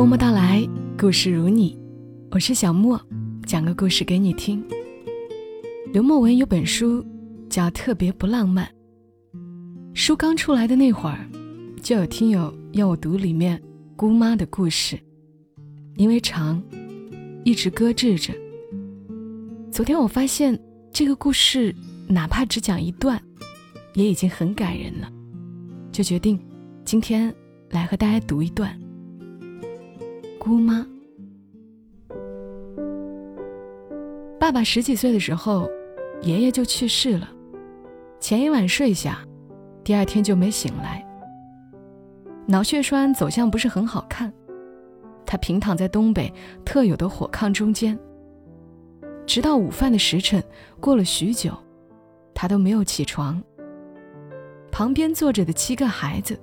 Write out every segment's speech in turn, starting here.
默默到来，故事如你，我是小莫，讲个故事给你听。刘墨文有本书叫《特别不浪漫》，书刚出来的那会儿，就有听友要我读里面姑妈的故事，因为长，一直搁置着。昨天我发现这个故事哪怕只讲一段，也已经很感人了，就决定今天来和大家读一段。姑妈，爸爸十几岁的时候，爷爷就去世了。前一晚睡下，第二天就没醒来。脑血栓走向不是很好看，他平躺在东北特有的火炕中间。直到午饭的时辰，过了许久，他都没有起床。旁边坐着的七个孩子，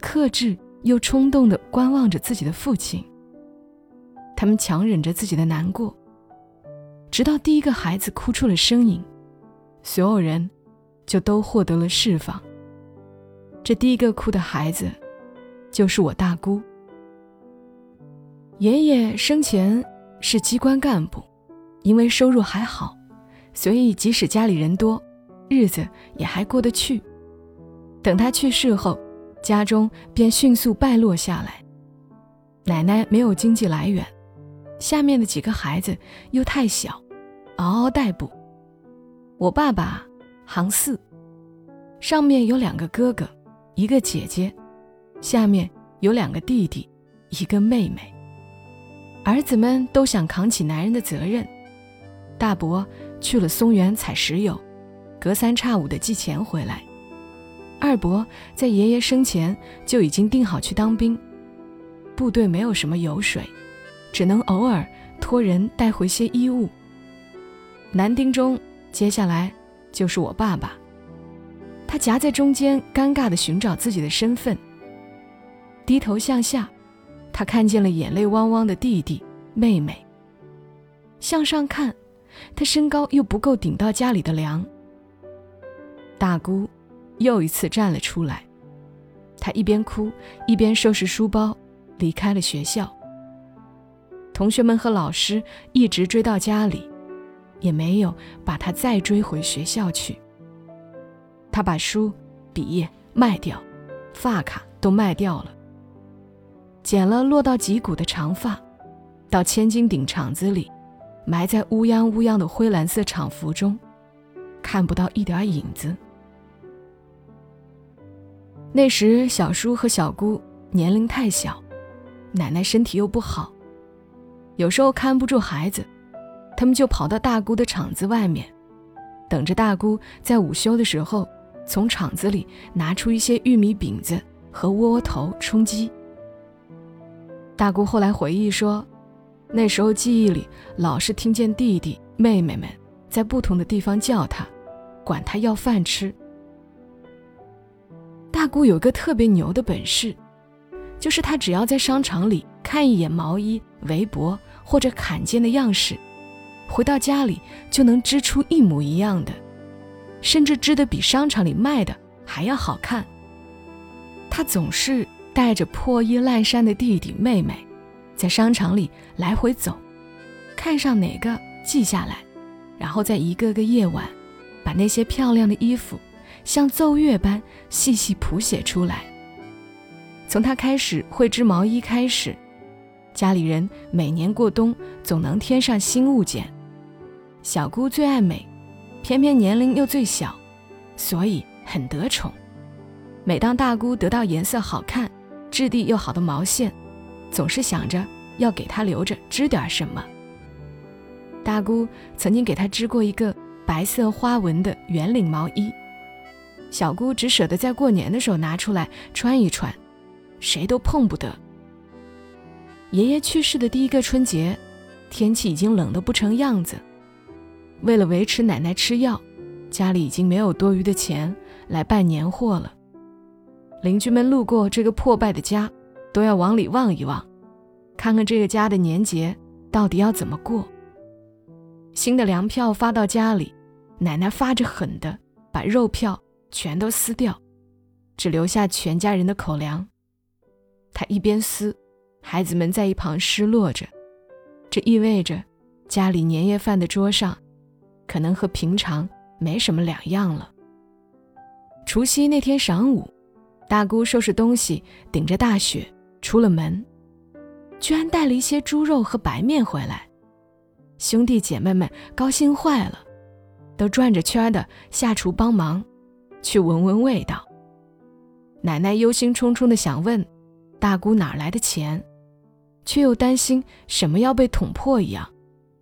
克制又冲动地观望着自己的父亲。他们强忍着自己的难过，直到第一个孩子哭出了声音，所有人就都获得了释放。这第一个哭的孩子，就是我大姑。爷爷生前是机关干部。因为收入还好，所以即使家里人多，日子也还过得去。等他去世后，家中便迅速败落下来。奶奶没有经济来源，下面的几个孩子又太小，嗷嗷待哺。我爸爸行四，上面有两个哥哥，一个姐姐，下面有两个弟弟，一个妹妹。儿子们都想扛起男人的责任。大伯去了松原采石油，隔三差五的寄钱回来。二伯在爷爷生前就已经定好去当兵，部队没有什么油水，只能偶尔托人带回些衣物。男丁中，接下来就是我爸爸，他夹在中间，尴尬地寻找自己的身份。低头向下，他看见了眼泪汪汪的弟弟妹妹。向上看。他身高又不够顶到家里的梁。大姑又一次站了出来，她一边哭一边收拾书包，离开了学校。同学们和老师一直追到家里，也没有把他再追回学校去。他把书、笔卖掉，发卡都卖掉了，剪了落到脊骨的长发，到千斤顶厂子里。埋在乌泱乌泱的灰蓝色厂服中，看不到一点影子。那时小叔和小姑年龄太小，奶奶身体又不好，有时候看不住孩子，他们就跑到大姑的厂子外面，等着大姑在午休的时候从厂子里拿出一些玉米饼子和窝窝头充饥。大姑后来回忆说。那时候记忆里老是听见弟弟妹妹们在不同的地方叫他，管他要饭吃。大姑有个特别牛的本事，就是她只要在商场里看一眼毛衣、围脖或者坎肩的样式，回到家里就能织出一模一样的，甚至织得比商场里卖的还要好看。他总是带着破衣烂衫的弟弟妹妹。在商场里来回走，看上哪个记下来，然后在一个个夜晚，把那些漂亮的衣服像奏乐般细细谱写出来。从他开始会织毛衣开始，家里人每年过冬总能添上新物件。小姑最爱美，偏偏年龄又最小，所以很得宠。每当大姑得到颜色好看、质地又好的毛线，总是想着要给她留着织点什么。大姑曾经给她织过一个白色花纹的圆领毛衣，小姑只舍得在过年的时候拿出来穿一穿，谁都碰不得。爷爷去世的第一个春节，天气已经冷得不成样子，为了维持奶奶吃药，家里已经没有多余的钱来办年货了。邻居们路过这个破败的家。都要往里望一望，看看这个家的年节到底要怎么过。新的粮票发到家里，奶奶发着狠的把肉票全都撕掉，只留下全家人的口粮。她一边撕，孩子们在一旁失落着，这意味着家里年夜饭的桌上可能和平常没什么两样了。除夕那天晌午，大姑收拾东西，顶着大雪出了门，居然带了一些猪肉和白面回来。兄弟姐妹们高兴坏了，都转着圈的下厨帮忙，去闻闻味道。奶奶忧心忡忡的想问大姑哪来的钱，却又担心什么要被捅破一样，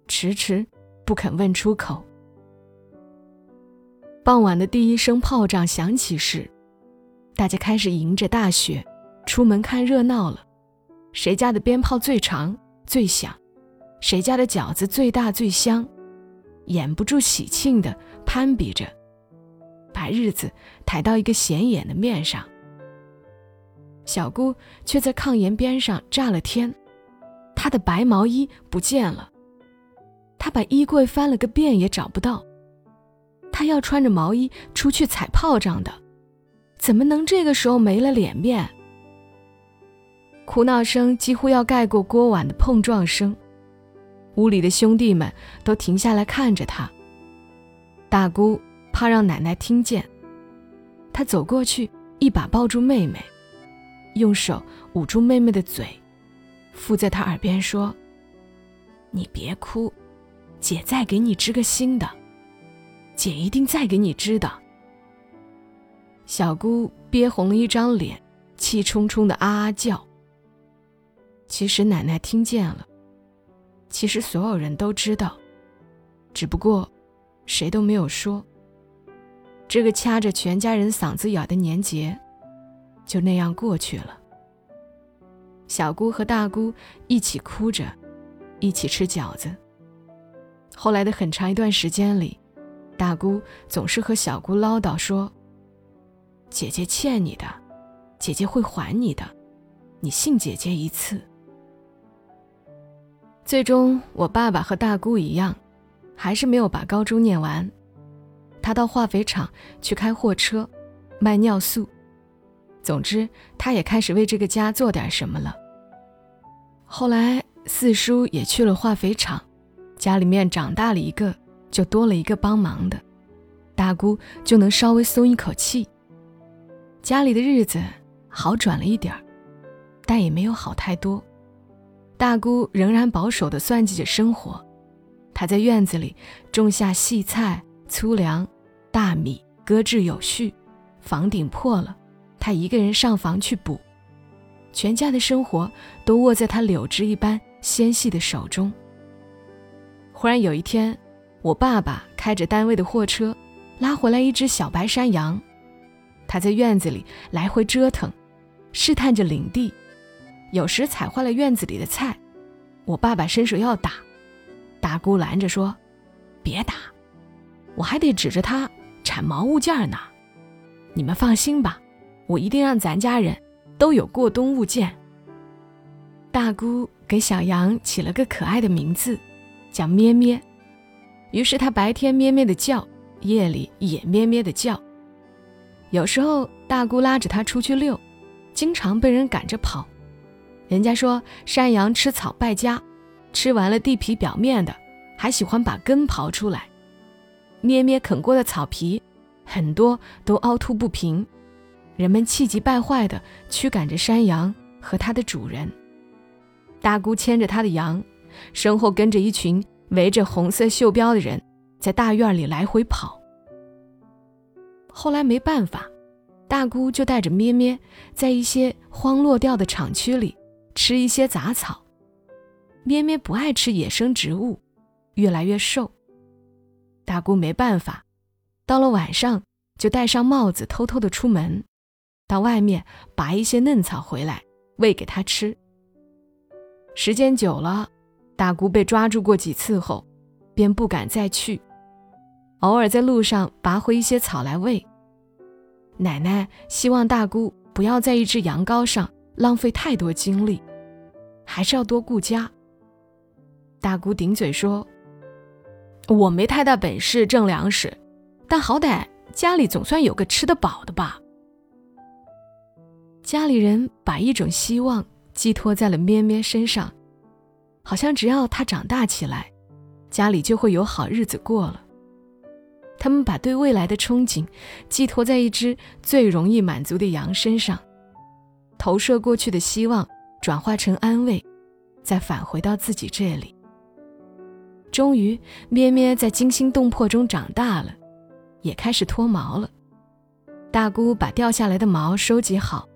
迟迟不肯问出口。傍晚的第一声炮仗响起时，大家开始迎着大雪出门看热闹了。谁家的鞭炮最长最响，谁家的饺子最大最香，掩不住喜庆的攀比着，把日子抬到一个显眼的面上。小姑却在炕沿边上炸了天，他的白毛衣不见了。他把衣柜翻了个遍也找不到。他要穿着毛衣出去踩炮仗的，怎么能这个时候没了脸面？哭闹声几乎要盖过锅碗的碰撞声。屋里的兄弟们都停下来看着他。大姑怕让奶奶听见，她走过去，一把抱住妹妹。用手捂住妹妹的嘴，附在她耳边说：“你别哭，姐再给你织个新的，姐一定再给你织的。”小姑憋红了一张脸，气冲冲的啊啊叫。其实奶奶听见了，其实所有人都知道，只不过谁都没有说。这个掐着全家人嗓子眼的年节。就那样过去了。小姑和大姑一起哭着，一起吃饺子。后来的很长一段时间里，大姑总是和小姑唠叨说：“姐姐欠你的，姐姐会还你的，你信姐姐一次。”最终，我爸爸和大姑一样，还是没有把高中念完。他到化肥厂去开货车，卖尿素。总之，他也开始为这个家做点什么了。后来，四叔也去了化肥厂，家里面长大了一个，就多了一个帮忙的，大姑就能稍微松一口气。家里的日子好转了一点儿，但也没有好太多。大姑仍然保守地算计着生活，她在院子里种下细菜、粗粮、大米，搁置有序。房顶破了。他一个人上房去补，全家的生活都握在他柳枝一般纤细的手中。忽然有一天，我爸爸开着单位的货车，拉回来一只小白山羊，他在院子里来回折腾，试探着领地，有时踩坏了院子里的菜。我爸爸伸手要打，大姑拦着说：“别打，我还得指着它产毛物件呢。你们放心吧。”我一定让咱家人都有过冬物件。大姑给小羊起了个可爱的名字，叫咩咩。于是它白天咩咩的叫，夜里也咩咩的叫。有时候大姑拉着它出去遛，经常被人赶着跑。人家说山羊吃草败家，吃完了地皮表面的，还喜欢把根刨出来。咩咩啃过的草皮，很多都凹凸不平。人们气急败坏地驱赶着山羊和它的主人。大姑牵着她的羊，身后跟着一群围着红色袖标的人，在大院里来回跑。后来没办法，大姑就带着咩咩，在一些荒落掉的厂区里吃一些杂草。咩咩不爱吃野生植物，越来越瘦。大姑没办法，到了晚上就戴上帽子，偷偷的出门。到外面拔一些嫩草回来喂给他吃。时间久了，大姑被抓住过几次后，便不敢再去。偶尔在路上拔回一些草来喂。奶奶希望大姑不要在一只羊羔上浪费太多精力，还是要多顾家。大姑顶嘴说：“我没太大本事挣粮食，但好歹家里总算有个吃得饱的吧。”家里人把一种希望寄托在了咩咩身上，好像只要它长大起来，家里就会有好日子过了。他们把对未来的憧憬寄托在一只最容易满足的羊身上，投射过去的希望转化成安慰，再返回到自己这里。终于，咩咩在惊心动魄中长大了，也开始脱毛了。大姑把掉下来的毛收集好，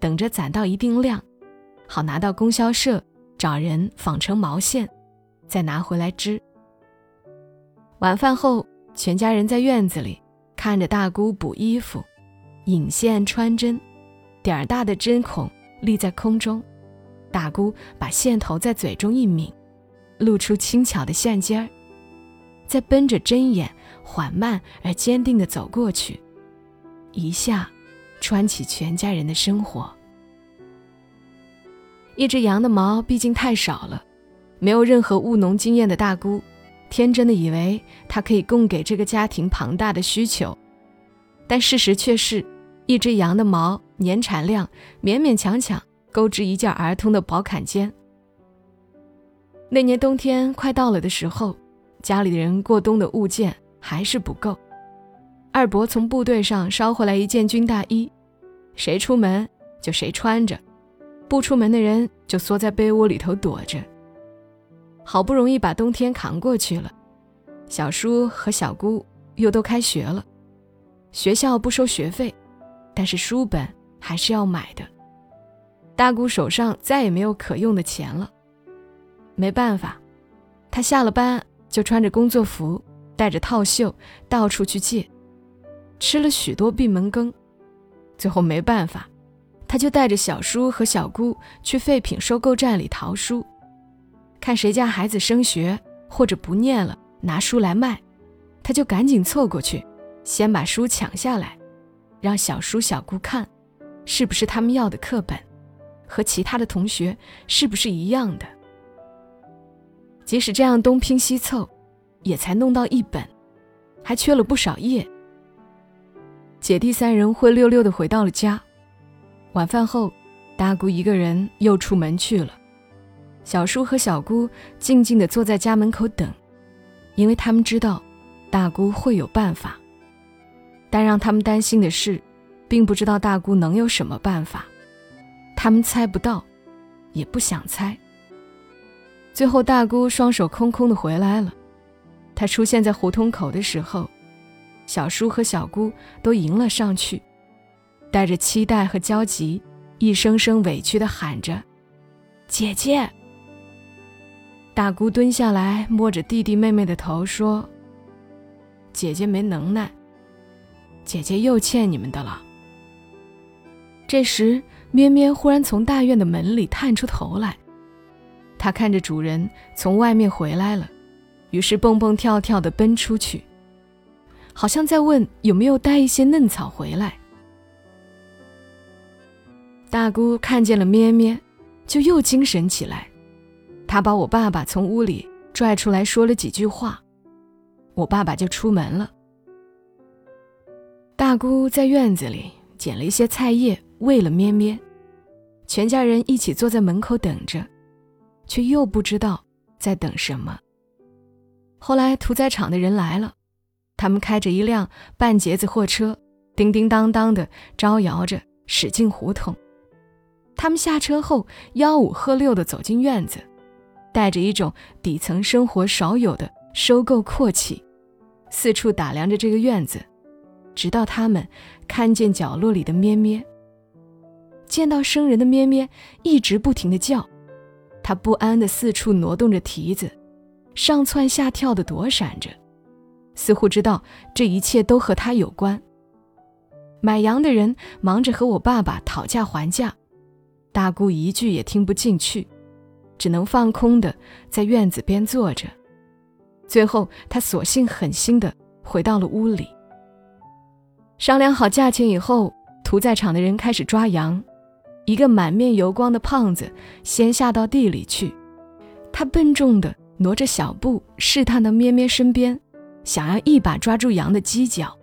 等着攒到一定量，好拿到供销社找人纺成毛线，再拿回来织。晚饭后，全家人在院子里看着大姑补衣服，引线穿针，点儿大的针孔立在空中，大姑把线头在嘴中一抿。露出轻巧的线尖儿，再奔着针眼缓慢而坚定地走过去，一下穿起全家人的生活。一只羊的毛毕竟太少了，没有任何务农经验的大姑，天真的以为它可以供给这个家庭庞大的需求，但事实却是，一只羊的毛年产量勉勉强强够织一件儿童的薄坎肩。那年冬天快到了的时候，家里的人过冬的物件还是不够。二伯从部队上捎回来一件军大衣，谁出门就谁穿着，不出门的人就缩在被窝里头躲着。好不容易把冬天扛过去了，小叔和小姑又都开学了，学校不收学费，但是书本还是要买的。大姑手上再也没有可用的钱了。没办法，她下了班就穿着工作服，带着套袖到处去借，吃了许多闭门羹。最后没办法，他就带着小叔和小姑去废品收购站里淘书，看谁家孩子升学或者不念了，拿书来卖，他就赶紧凑过去，先把书抢下来，让小叔小姑看，是不是他们要的课本，和其他的同学是不是一样的。即使这样东拼西凑，也才弄到一本，还缺了不少页。姐弟三人灰溜溜的回到了家。晚饭后，大姑一个人又出门去了。小叔和小姑静静的坐在家门口等，因为他们知道大姑会有办法。但让他们担心的是，并不知道大姑能有什么办法，他们猜不到，也不想猜。最后，大姑双手空空的回来了。她出现在胡同口的时候，小叔和小姑都迎了上去，带着期待和焦急，一声声委屈的喊着：“姐姐。”大姑蹲下来，摸着弟弟妹妹的头说：“姐姐没能耐，姐姐又欠你们的了。”这时，咩咩忽然从大院的门里探出头来。他看着主人从外面回来了，于是蹦蹦跳跳地奔出去，好像在问有没有带一些嫩草回来。大姑看见了咩咩，就又精神起来。她把我爸爸从屋里拽出来，说了几句话，我爸爸就出门了。大姑在院子里捡了一些菜叶喂了咩咩，全家人一起坐在门口等着。却又不知道在等什么。后来屠宰场的人来了，他们开着一辆半截子货车，叮叮当当的招摇着驶进胡同。他们下车后，吆五喝六的走进院子，带着一种底层生活少有的收购阔气，四处打量着这个院子，直到他们看见角落里的咩咩。见到生人的咩咩一直不停的叫。他不安地四处挪动着蹄子，上蹿下跳地躲闪着，似乎知道这一切都和他有关。买羊的人忙着和我爸爸讨价还价，大姑一句也听不进去，只能放空的在院子边坐着。最后，他索性狠心的回到了屋里。商量好价钱以后，屠宰场的人开始抓羊。一个满面油光的胖子先下到地里去，他笨重的挪着小步，试探到咩咩身边，想要一把抓住羊的犄角，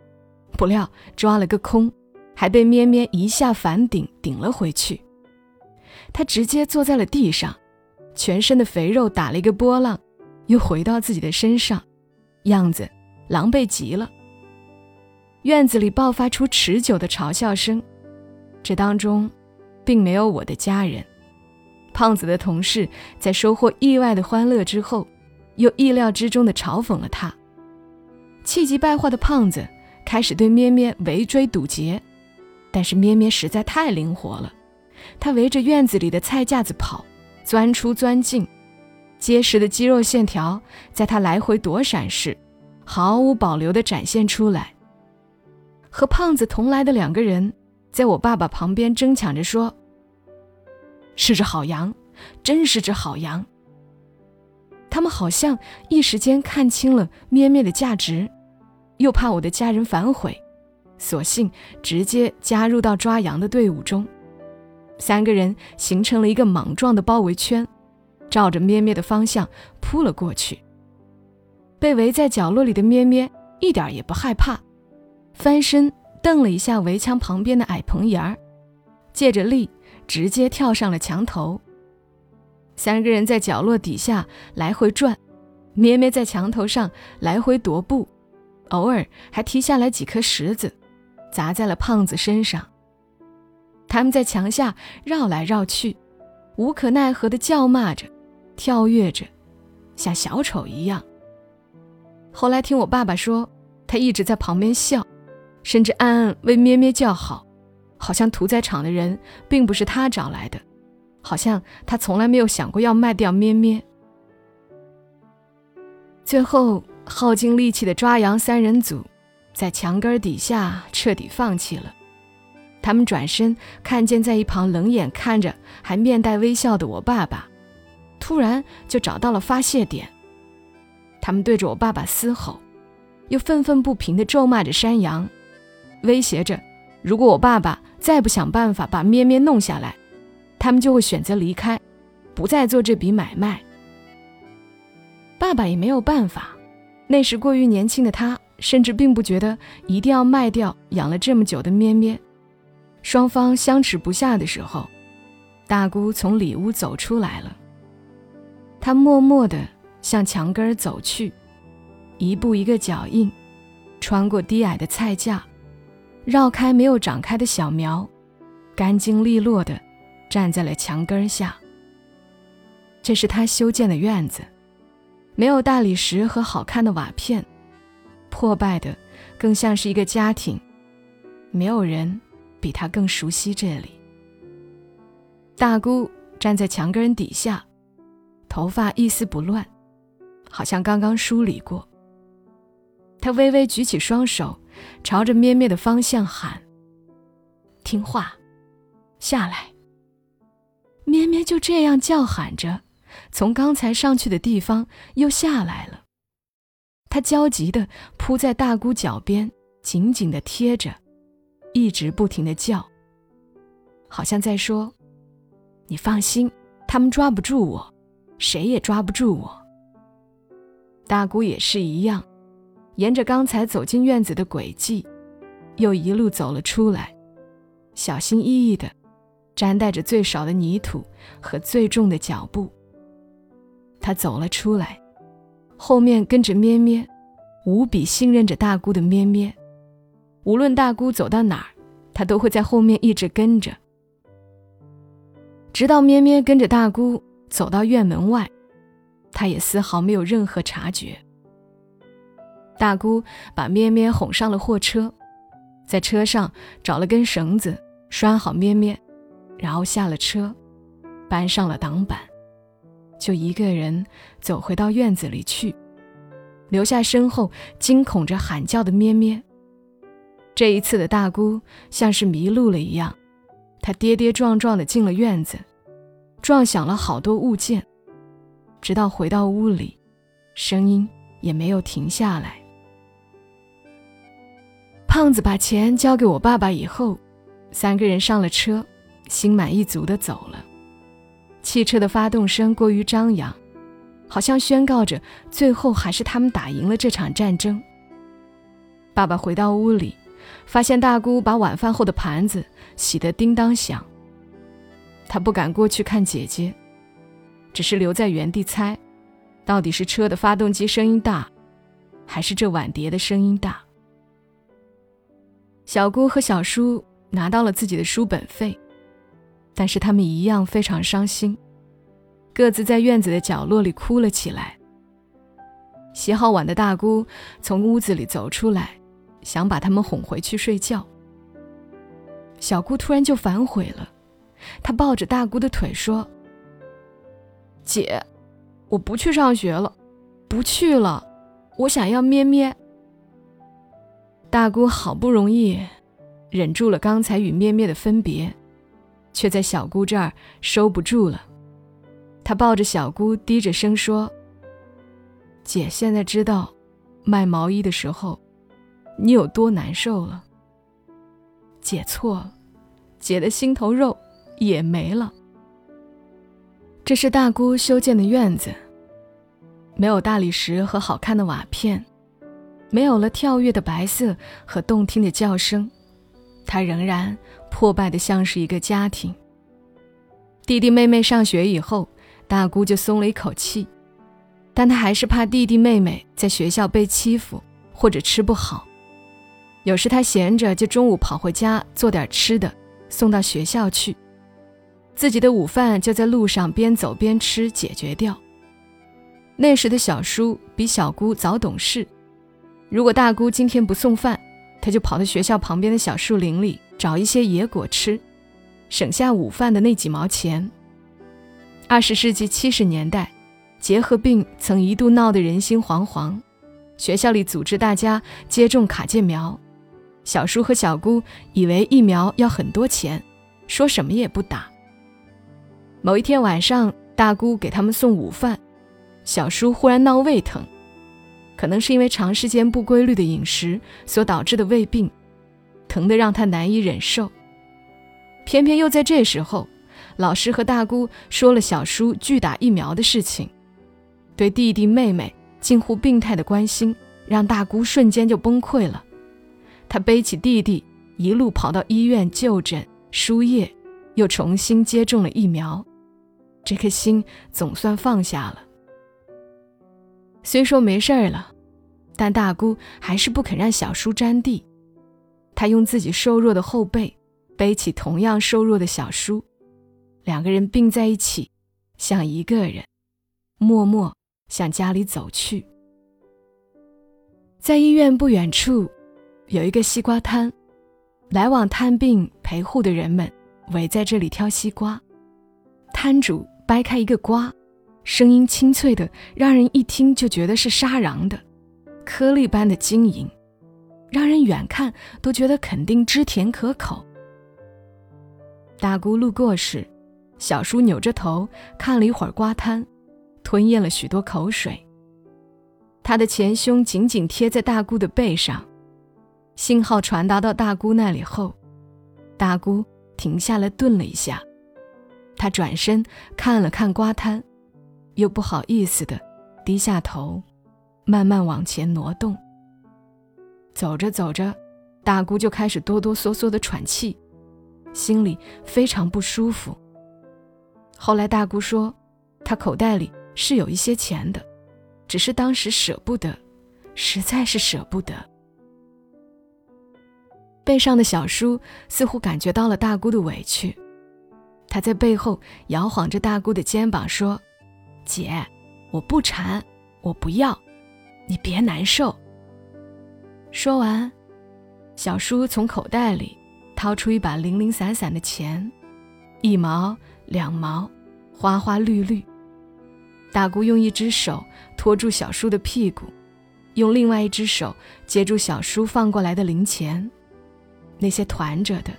不料抓了个空，还被咩咩一下反顶顶了回去。他直接坐在了地上，全身的肥肉打了一个波浪，又回到自己的身上，样子狼狈极了。院子里爆发出持久的嘲笑声，这当中，并没有我的家人。胖子的同事在收获意外的欢乐之后，又意料之中的嘲讽了他。气急败坏的胖子开始对咩咩围追堵截，但是咩咩实在太灵活了，他围着院子里的菜架子跑，钻出钻进，结实的肌肉线条在他来回躲闪时，毫无保留地展现出来。和胖子同来的两个人，在我爸爸旁边争抢着说：“是只好羊，真是只好羊。”他们好像一时间看清了咩咩的价值，又怕我的家人反悔，索性直接加入到抓羊的队伍中。三个人形成了一个莽撞的包围圈，照着咩咩的方向扑了过去。被围在角落里的咩咩一点也不害怕。翻身蹬了一下围墙旁边的矮棚檐儿，借着力直接跳上了墙头。三个人在角落底下来回转，咩咩在墙头上来回踱步，偶尔还踢下来几颗石子，砸在了胖子身上。他们在墙下绕来绕去，无可奈何地叫骂着，跳跃着，像小丑一样。后来听我爸爸说，他一直在旁边笑。甚至暗暗为咩咩叫好，好像屠宰场的人并不是他找来的，好像他从来没有想过要卖掉咩咩。最后耗尽力气的抓羊三人组，在墙根底下彻底放弃了。他们转身看见在一旁冷眼看着还面带微笑的我爸爸，突然就找到了发泄点。他们对着我爸爸嘶吼，又愤愤不平地咒骂着山羊。威胁着，如果我爸爸再不想办法把咩咩弄下来，他们就会选择离开，不再做这笔买卖。爸爸也没有办法，那时过于年轻的他，甚至并不觉得一定要卖掉养了这么久的咩咩。双方相持不下的时候，大姑从里屋走出来了，她默默地向墙根走去，一步一个脚印，穿过低矮的菜架。绕开没有长开的小苗，干净利落的站在了墙根下。这是他修建的院子，没有大理石和好看的瓦片，破败的更像是一个家庭。没有人比他更熟悉这里。大姑站在墙根底下，头发一丝不乱，好像刚刚梳理过。她微微举起双手。朝着咩咩的方向喊：“听话，下来。”咩咩就这样叫喊着，从刚才上去的地方又下来了。他焦急地扑在大姑脚边，紧紧地贴着，一直不停地叫，好像在说：“你放心，他们抓不住我，谁也抓不住我。”大姑也是一样。沿着刚才走进院子的轨迹，又一路走了出来，小心翼翼地沾带着最少的泥土和最重的脚步。他走了出来，后面跟着咩咩，无比信任着大姑的咩咩，无论大姑走到哪儿，他都会在后面一直跟着，直到咩咩跟着大姑走到院门外，他也丝毫没有任何察觉。大姑把咩咩哄上了货车，在车上找了根绳子拴好咩咩，然后下了车，搬上了挡板，就一个人走回到院子里去，留下身后惊恐着喊叫的咩咩。这一次的大姑像是迷路了一样，她跌跌撞撞地进了院子，撞响了好多物件，直到回到屋里，声音也没有停下来。胖子把钱交给我爸爸以后，三个人上了车，心满意足地走了。汽车的发动声过于张扬，好像宣告着最后还是他们打赢了这场战争。爸爸回到屋里，发现大姑把晚饭后的盘子洗得叮当响。他不敢过去看姐姐，只是留在原地猜，到底是车的发动机声音大，还是这碗碟的声音大。小姑和小叔拿到了自己的书本费，但是他们一样非常伤心，各自在院子的角落里哭了起来。洗好碗的大姑从屋子里走出来，想把他们哄回去睡觉。小姑突然就反悔了，她抱着大姑的腿说：“姐，我不去上学了，不去了，我想要咩咩。”大姑好不容易忍住了刚才与咩咩的分别，却在小姑这儿收不住了。她抱着小姑，低着声说。姐现在知道，卖毛衣的时候，你有多难受了。姐错了，姐的心头肉也没了。这是大姑修建的院子，没有大理石和好看的瓦片，没有了跳跃的白色和动听的叫声，它仍然破败的像是一个家庭。弟弟妹妹上学以后，大姑就松了一口气。但她还是怕弟弟妹妹在学校被欺负或者吃不好，有时她闲着就中午跑回家做点吃的送到学校去，自己的午饭就在路上边走边吃解决掉。那时的小叔比小姑早懂事，如果大姑今天不送饭，他就跑到学校旁边的小树林里找一些野果吃，省下午饭的那几毛钱。二十世纪七十年代。结核病曾一度闹得人心惶惶，学校里组织大家接种卡介苗。小叔和小姑以为疫苗要很多钱，说什么也不打。某一天晚上，大姑给他们送午饭，小叔忽然闹胃疼，可能是因为长时间不规律的饮食所导致的胃病，疼得让他难以忍受。偏偏又在这时候，老师和大姑说了小叔拒打疫苗的事情。对弟弟妹妹近乎病态的关心，让大姑瞬间就崩溃了。她背起弟弟，一路跑到医院就诊输液，又重新接种了疫苗。这颗心总算放下了。虽说没事儿了，但大姑还是不肯让小叔沾地。她用自己瘦弱的后背背起同样瘦弱的小叔，两个人并在一起，像一个人，默默。向家里走去，在医院不远处，有一个西瓜摊，来往探病陪护的人们围在这里挑西瓜。摊主掰开一个瓜，声音清脆的，让人一听就觉得是沙瓤的，颗粒般的晶莹，让人远看都觉得肯定汁甜可口。大姑路过时，小叔扭着头看了一会儿瓜摊。吞咽了许多口水，他的前胸紧紧贴在大姑的背上。信号传达到大姑那里后，大姑停下来，顿了一下。她转身看了看瓜摊，又不好意思的低下头，慢慢往前挪动。走着走着，大姑就开始哆哆嗦嗦的喘气，心里非常不舒服。后来大姑说，她口袋里。是有一些钱的，只是当时舍不得，实在是舍不得。背上的小叔似乎感觉到了大姑的委屈，他在背后摇晃着大姑的肩膀说：“姐，我不馋，我不要，你别难受。”说完，小叔从口袋里掏出一把零零散散的钱，一毛两毛，花花绿绿。大姑用一只手托住小叔的屁股，用另外一只手接住小叔放过来的零钱。那些团着的、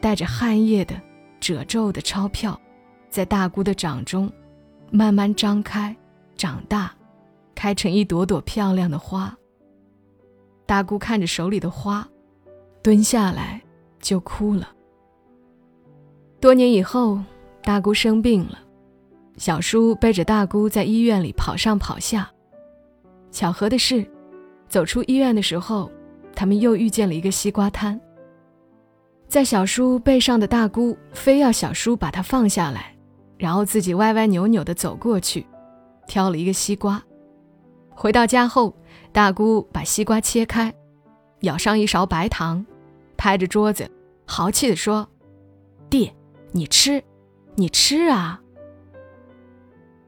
带着汗液的、褶皱的钞票，在大姑的掌中慢慢张开、长大，开成一朵朵漂亮的花。大姑看着手里的花，蹲下来就哭了。多年以后，大姑生病了。小叔背着大姑在医院里跑上跑下。巧合的是，走出医院的时候，他们又遇见了一个西瓜摊。在小叔背上的大姑非要小叔把它放下来，然后自己歪歪扭扭地走过去，挑了一个西瓜。回到家后，大姑把西瓜切开，舀上一勺白糖，拍着桌子，豪气地说：“弟，你吃，你吃啊！”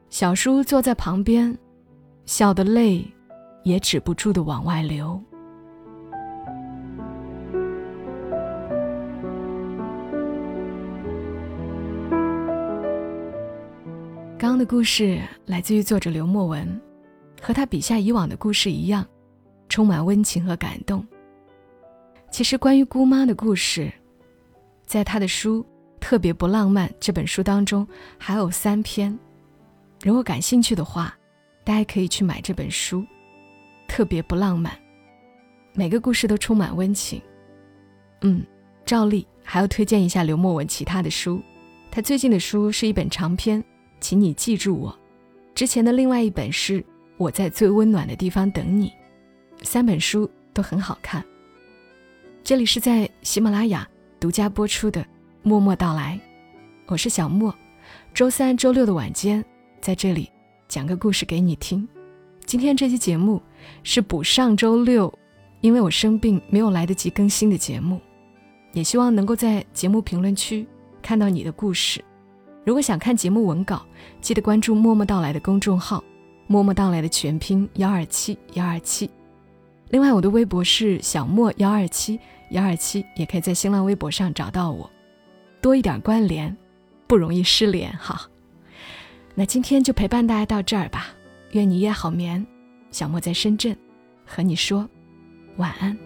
小叔坐在旁边，笑得泪也止不住的往外流。刚的故事来自于作者刘墨文，和他笔下以往的故事一样，充满温情和感动。其实关于姑妈的故事，在他的书《特别不浪漫》这本书当中还有三篇，如果感兴趣的话，大家可以去买这本书《特别不浪漫》，每个故事都充满温情。嗯，照例还要推荐一下刘墨文其他的书，他最近的书是一本长篇。请你记住我。之前的另外一本是《我在最温暖的地方等你》，三本书都很好看。这里是在喜马拉雅独家播出的《默默到来》，我是小莫。周三、周六的晚间，在这里讲个故事给你听。今天这期节目是补上周六，因为我生病没有来得及更新的节目，也希望能够在节目评论区看到你的故事。如果想看节目文稿，记得关注“默默到来”的公众号，“默默到来”的全拼幺二七幺二七。另外，我的微博是小莫幺二七幺二七，也可以在新浪微博上找到我。多一点关联，不容易失联哈。那今天就陪伴大家到这儿吧，愿你也好眠。小莫在深圳，和你说晚安。